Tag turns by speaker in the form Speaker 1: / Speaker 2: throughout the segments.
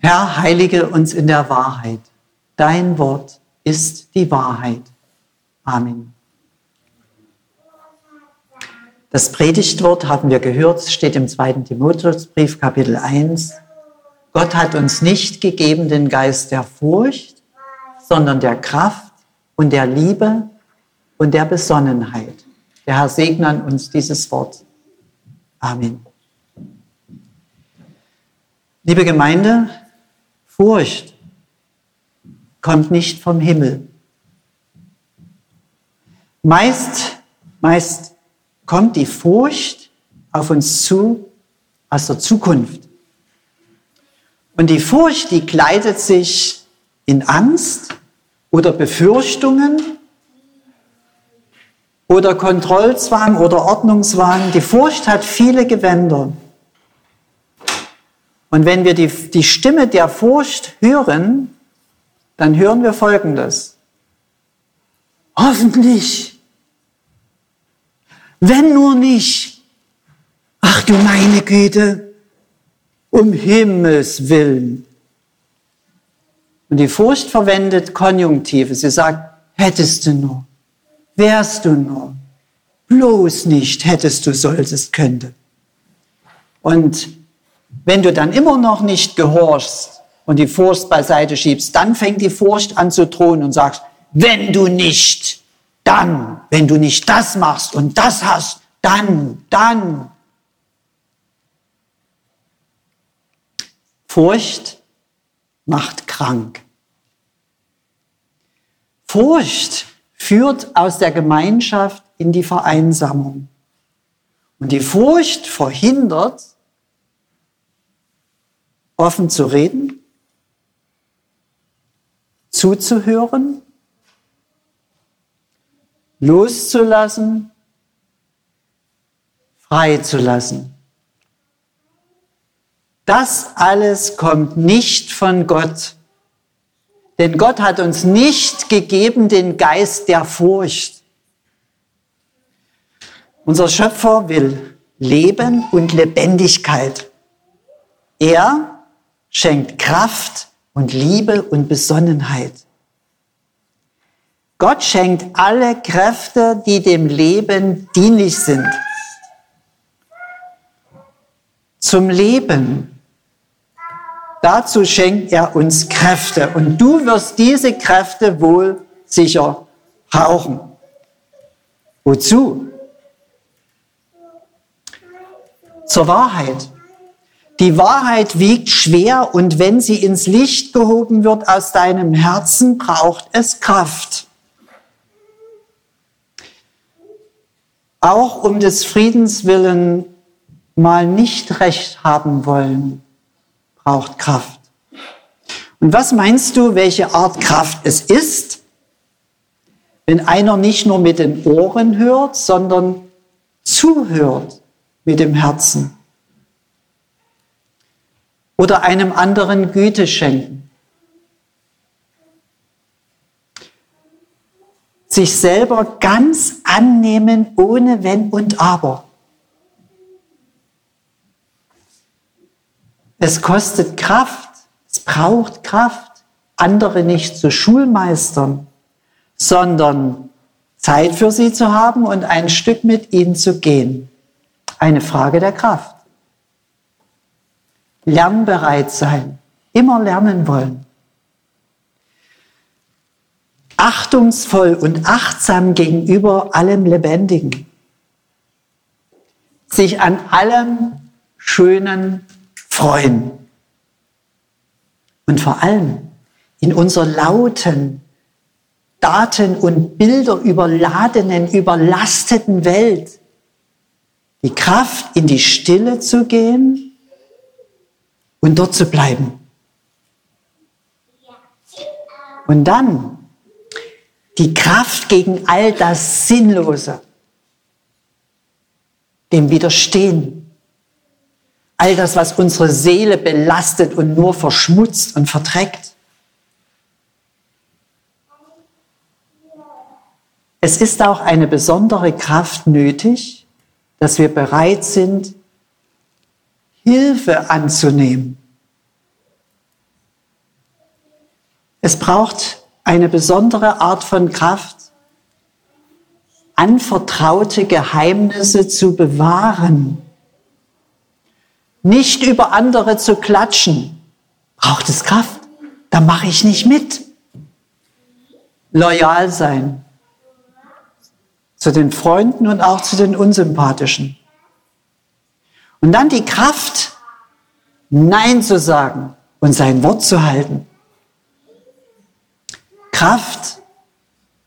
Speaker 1: Herr, heilige uns in der Wahrheit. Dein Wort ist die Wahrheit. Amen. Das Predigtwort haben wir gehört, steht im zweiten Timotheusbrief, Kapitel 1. Gott hat uns nicht gegeben den Geist der Furcht, sondern der Kraft und der Liebe und der Besonnenheit. Der Herr segne uns dieses Wort. Amen. Liebe Gemeinde, Furcht kommt nicht vom Himmel. Meist, meist kommt die Furcht auf uns zu aus der Zukunft. Und die Furcht, die kleidet sich in Angst oder Befürchtungen oder Kontrollzwang oder Ordnungswahn. Die Furcht hat viele Gewänder. Und wenn wir die, die Stimme der Furcht hören, dann hören wir Folgendes. Hoffentlich. Wenn nur nicht. Ach du meine Güte. Um Himmels willen. Und die Furcht verwendet Konjunktive. Sie sagt, hättest du nur, wärst du nur, bloß nicht, hättest du, solltest, könnte. Und wenn du dann immer noch nicht gehorchst und die Furcht beiseite schiebst, dann fängt die Furcht an zu drohen und sagst, wenn du nicht, dann, wenn du nicht das machst und das hast, dann, dann. Furcht macht krank. Furcht führt aus der Gemeinschaft in die Vereinsamung. Und die Furcht verhindert, offen zu reden, zuzuhören, loszulassen, freizulassen. Das alles kommt nicht von Gott. Denn Gott hat uns nicht gegeben den Geist der Furcht. Unser Schöpfer will Leben und Lebendigkeit. Er schenkt Kraft und Liebe und Besonnenheit. Gott schenkt alle Kräfte, die dem Leben dienlich sind. Zum Leben. Dazu schenkt er uns Kräfte und du wirst diese Kräfte wohl sicher brauchen. Wozu? Zur Wahrheit. Die Wahrheit wiegt schwer und wenn sie ins Licht gehoben wird aus deinem Herzen, braucht es Kraft. Auch um des Friedens willen mal nicht recht haben wollen, braucht Kraft. Und was meinst du, welche Art Kraft es ist, wenn einer nicht nur mit den Ohren hört, sondern zuhört mit dem Herzen? Oder einem anderen Güte schenken. Sich selber ganz annehmen ohne Wenn und Aber. Es kostet Kraft, es braucht Kraft, andere nicht zu Schulmeistern, sondern Zeit für sie zu haben und ein Stück mit ihnen zu gehen. Eine Frage der Kraft lernbereit sein, immer lernen wollen. Achtungsvoll und achtsam gegenüber allem Lebendigen. Sich an allem Schönen freuen. Und vor allem in unserer lauten, Daten und Bilder überladenen, überlasteten Welt die Kraft in die Stille zu gehen und dort zu bleiben. Und dann die Kraft gegen all das Sinnlose, dem Widerstehen, all das, was unsere Seele belastet und nur verschmutzt und verdreckt. Es ist auch eine besondere Kraft nötig, dass wir bereit sind, Hilfe anzunehmen. Es braucht eine besondere Art von Kraft, anvertraute Geheimnisse zu bewahren, nicht über andere zu klatschen. Braucht es Kraft? Da mache ich nicht mit. Loyal sein zu den Freunden und auch zu den Unsympathischen. Und dann die Kraft, Nein zu sagen und sein Wort zu halten. Kraft,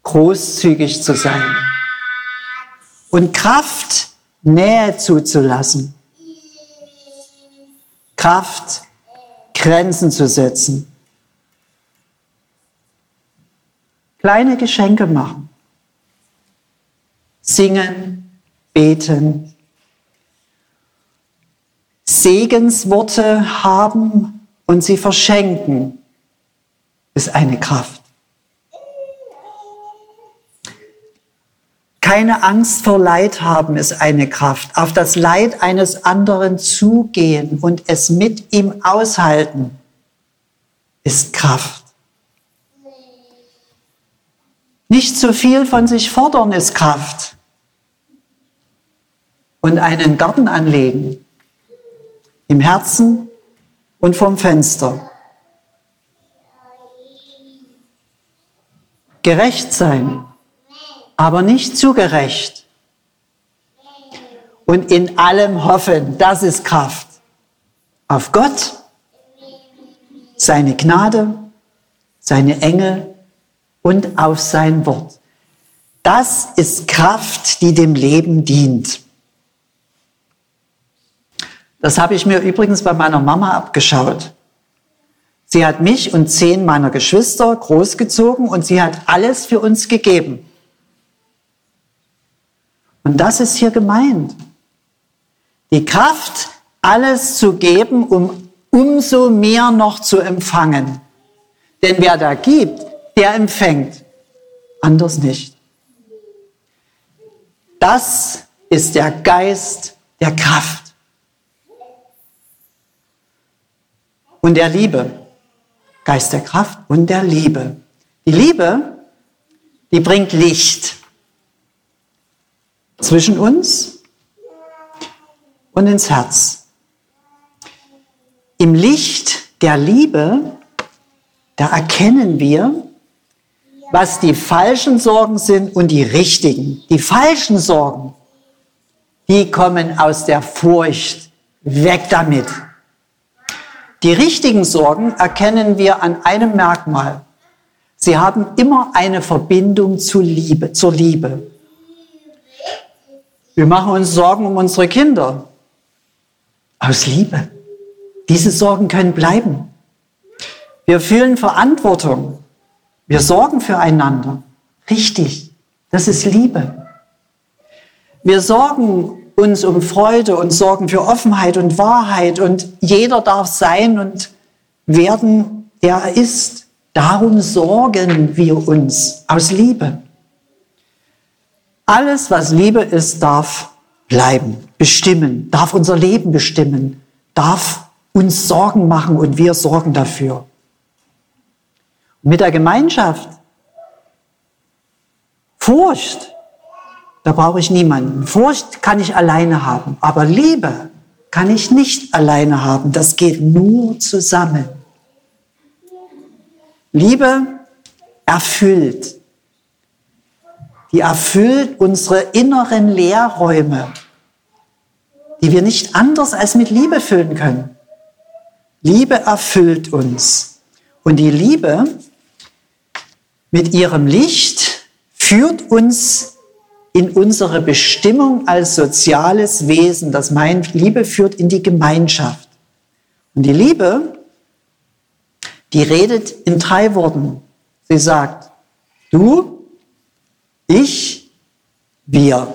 Speaker 1: großzügig zu sein. Und Kraft, Nähe zuzulassen. Kraft, Grenzen zu setzen. Kleine Geschenke machen. Singen, beten, Segensworte haben und sie verschenken, ist eine Kraft. Keine Angst vor Leid haben ist eine Kraft. Auf das Leid eines anderen zugehen und es mit ihm aushalten ist Kraft. Nicht zu viel von sich fordern ist Kraft. Und einen Garten anlegen im Herzen und vom Fenster. Gerecht sein, aber nicht zu gerecht. Und in allem hoffen, das ist Kraft. Auf Gott, seine Gnade, seine Engel und auf sein Wort. Das ist Kraft, die dem Leben dient. Das habe ich mir übrigens bei meiner Mama abgeschaut. Sie hat mich und zehn meiner Geschwister großgezogen und sie hat alles für uns gegeben. Und das ist hier gemeint. Die Kraft, alles zu geben, um umso mehr noch zu empfangen. Denn wer da gibt, der empfängt. Anders nicht. Das ist der Geist der Kraft. Und der Liebe. Geist der Kraft und der Liebe. Die Liebe, die bringt Licht zwischen uns und ins Herz. Im Licht der Liebe, da erkennen wir, was die falschen Sorgen sind und die richtigen. Die falschen Sorgen, die kommen aus der Furcht. Weg damit. Die richtigen Sorgen erkennen wir an einem Merkmal. Sie haben immer eine Verbindung zur Liebe, zur Liebe. Wir machen uns Sorgen um unsere Kinder. Aus Liebe. Diese Sorgen können bleiben. Wir fühlen Verantwortung. Wir sorgen füreinander. Richtig. Das ist Liebe. Wir sorgen uns um Freude und sorgen für Offenheit und Wahrheit und jeder darf sein und werden, der er ist. Darum sorgen wir uns aus Liebe. Alles, was Liebe ist, darf bleiben, bestimmen, darf unser Leben bestimmen, darf uns Sorgen machen und wir sorgen dafür. Und mit der Gemeinschaft Furcht da brauche ich niemanden. Furcht kann ich alleine haben, aber Liebe kann ich nicht alleine haben. Das geht nur zusammen. Liebe erfüllt. Die erfüllt unsere inneren Leerräume, die wir nicht anders als mit Liebe füllen können. Liebe erfüllt uns. Und die Liebe mit ihrem Licht führt uns in unsere Bestimmung als soziales Wesen. Das meint, Liebe führt in die Gemeinschaft. Und die Liebe, die redet in drei Worten. Sie sagt, du, ich, wir.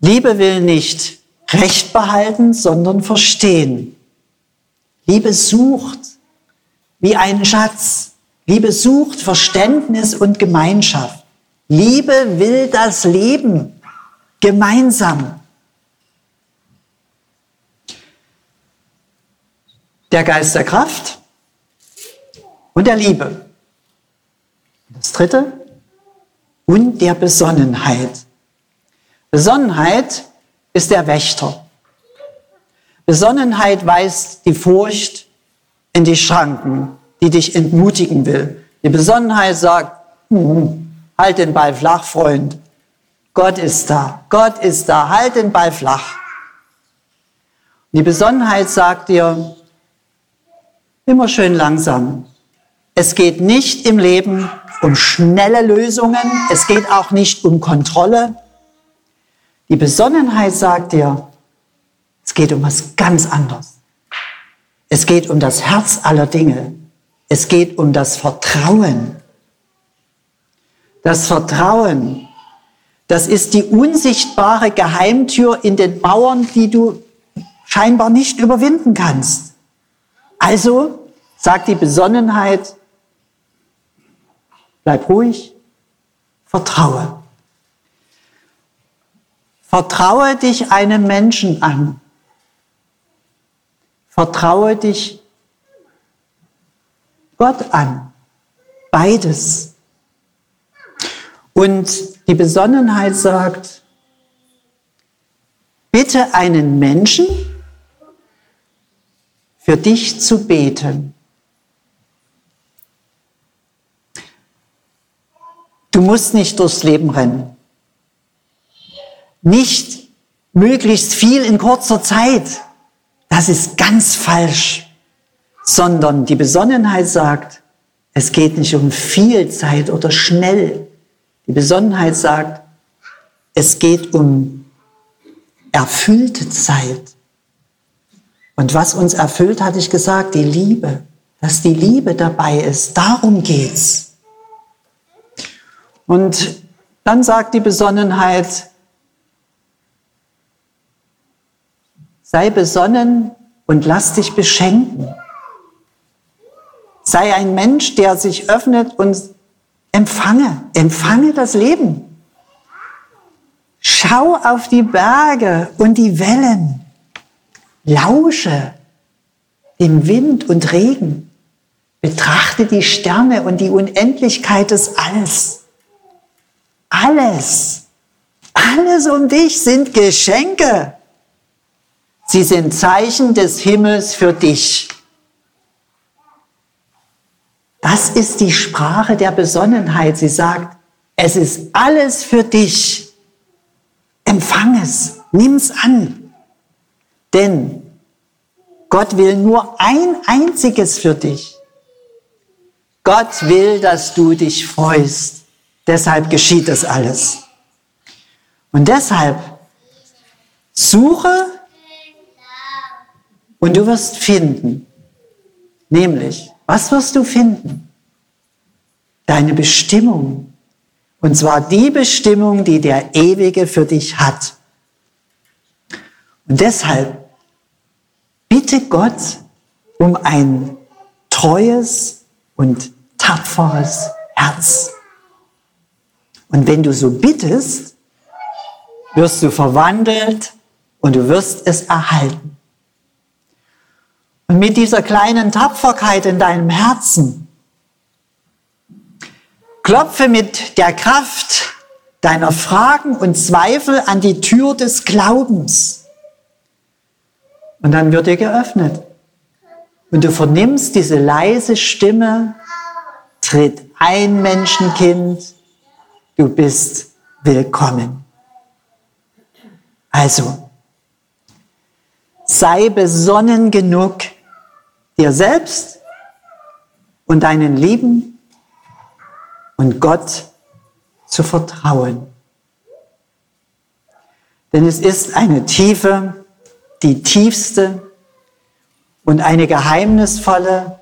Speaker 1: Liebe will nicht Recht behalten, sondern verstehen. Liebe sucht wie einen Schatz. Liebe sucht Verständnis und Gemeinschaft. Liebe will das Leben gemeinsam. Der Geist der Kraft und der Liebe. Das dritte, und der Besonnenheit. Besonnenheit ist der Wächter. Besonnenheit weist die Furcht in die Schranken, die dich entmutigen will. Die Besonnenheit sagt, hm, halt den Ball flach, Freund. Gott ist da. Gott ist da. Halt den Ball flach. Die Besonnenheit sagt dir, immer schön langsam. Es geht nicht im Leben um schnelle Lösungen. Es geht auch nicht um Kontrolle. Die Besonnenheit sagt dir, es geht um was ganz anderes. Es geht um das Herz aller Dinge. Es geht um das Vertrauen. Das Vertrauen, das ist die unsichtbare Geheimtür in den Mauern, die du scheinbar nicht überwinden kannst. Also sagt die Besonnenheit, bleib ruhig, vertraue. Vertraue dich einem Menschen an. Vertraue dich Gott an. Beides. Und die Besonnenheit sagt, bitte einen Menschen für dich zu beten. Du musst nicht durchs Leben rennen. Nicht möglichst viel in kurzer Zeit. Das ist ganz falsch. Sondern die Besonnenheit sagt, es geht nicht um viel Zeit oder schnell. Die Besonnenheit sagt, es geht um erfüllte Zeit. Und was uns erfüllt, hatte ich gesagt, die Liebe, dass die Liebe dabei ist. Darum geht's. Und dann sagt die Besonnenheit, sei besonnen und lass dich beschenken. Sei ein Mensch, der sich öffnet und empfange, empfange das Leben. Schau auf die Berge und die Wellen. Lausche dem Wind und Regen. Betrachte die Sterne und die Unendlichkeit des Alls. Alles, alles um dich sind Geschenke. Sie sind Zeichen des Himmels für dich. Das ist die Sprache der Besonnenheit. Sie sagt, es ist alles für dich. Empfang es, nimm es an. Denn Gott will nur ein einziges für dich. Gott will, dass du dich freust. Deshalb geschieht das alles. Und deshalb suche und du wirst finden. Nämlich, was wirst du finden? Deine Bestimmung. Und zwar die Bestimmung, die der Ewige für dich hat. Und deshalb bitte Gott um ein treues und tapferes Herz. Und wenn du so bittest, wirst du verwandelt und du wirst es erhalten. Und mit dieser kleinen Tapferkeit in deinem Herzen klopfe mit der Kraft deiner Fragen und Zweifel an die Tür des Glaubens. Und dann wird dir geöffnet. Und du vernimmst diese leise Stimme, tritt ein Menschenkind, du bist willkommen. Also, sei besonnen genug, dir selbst und deinen Lieben und Gott zu vertrauen. Denn es ist eine tiefe, die tiefste und eine geheimnisvolle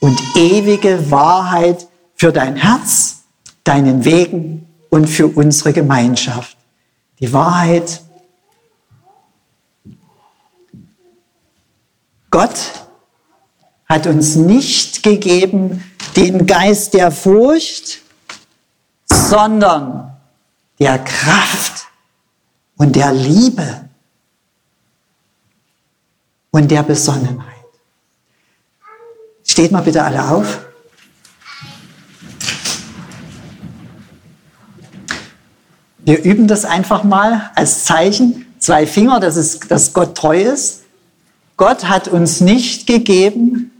Speaker 1: und ewige Wahrheit für dein Herz, deinen Wegen und für unsere Gemeinschaft. Die Wahrheit. Gott hat uns nicht gegeben den Geist der Furcht, sondern der Kraft und der Liebe und der Besonnenheit. Steht mal bitte alle auf. Wir üben das einfach mal als Zeichen. Zwei Finger, das ist, dass Gott treu ist. Gott hat uns nicht gegeben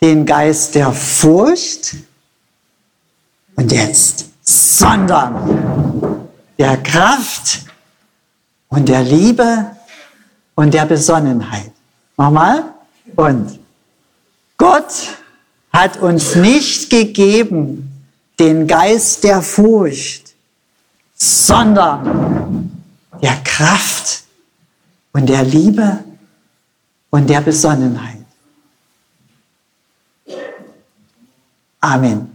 Speaker 1: den Geist der Furcht und jetzt, sondern der Kraft und der Liebe und der Besonnenheit. Nochmal. Und Gott hat uns nicht gegeben den Geist der Furcht, sondern der Kraft und der Liebe und der Besonnenheit. Amen.